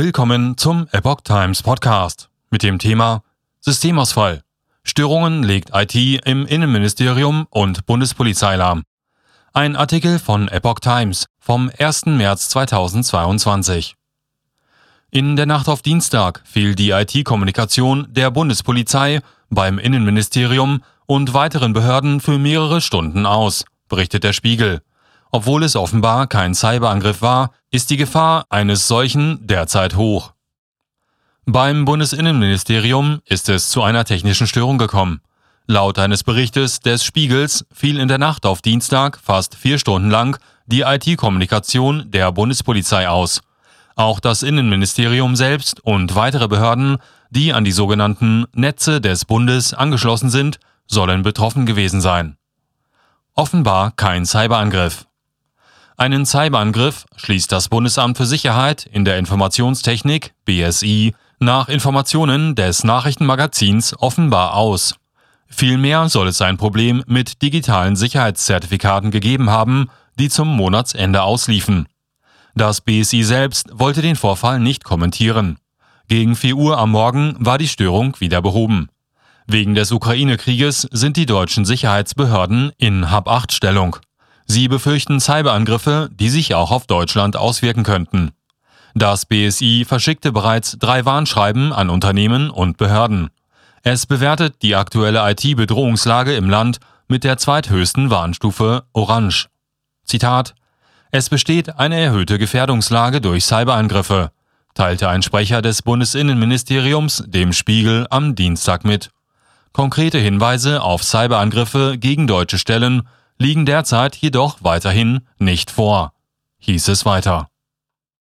Willkommen zum Epoch Times Podcast mit dem Thema Systemausfall. Störungen legt IT im Innenministerium und Bundespolizei lahm. Ein Artikel von Epoch Times vom 1. März 2022. In der Nacht auf Dienstag fiel die IT-Kommunikation der Bundespolizei beim Innenministerium und weiteren Behörden für mehrere Stunden aus, berichtet der Spiegel. Obwohl es offenbar kein Cyberangriff war, ist die Gefahr eines solchen derzeit hoch. Beim Bundesinnenministerium ist es zu einer technischen Störung gekommen. Laut eines Berichtes des Spiegels fiel in der Nacht auf Dienstag fast vier Stunden lang die IT-Kommunikation der Bundespolizei aus. Auch das Innenministerium selbst und weitere Behörden, die an die sogenannten Netze des Bundes angeschlossen sind, sollen betroffen gewesen sein. Offenbar kein Cyberangriff. Einen Cyberangriff schließt das Bundesamt für Sicherheit in der Informationstechnik BSI nach Informationen des Nachrichtenmagazins offenbar aus. Vielmehr soll es ein Problem mit digitalen Sicherheitszertifikaten gegeben haben, die zum Monatsende ausliefen. Das BSI selbst wollte den Vorfall nicht kommentieren. Gegen 4 Uhr am Morgen war die Störung wieder behoben. Wegen des Ukraine-Krieges sind die deutschen Sicherheitsbehörden in Hab-8-Stellung. Sie befürchten Cyberangriffe, die sich auch auf Deutschland auswirken könnten. Das BSI verschickte bereits drei Warnschreiben an Unternehmen und Behörden. Es bewertet die aktuelle IT-Bedrohungslage im Land mit der zweithöchsten Warnstufe Orange. Zitat Es besteht eine erhöhte Gefährdungslage durch Cyberangriffe, teilte ein Sprecher des Bundesinnenministeriums dem Spiegel am Dienstag mit. Konkrete Hinweise auf Cyberangriffe gegen deutsche Stellen liegen derzeit jedoch weiterhin nicht vor, hieß es weiter.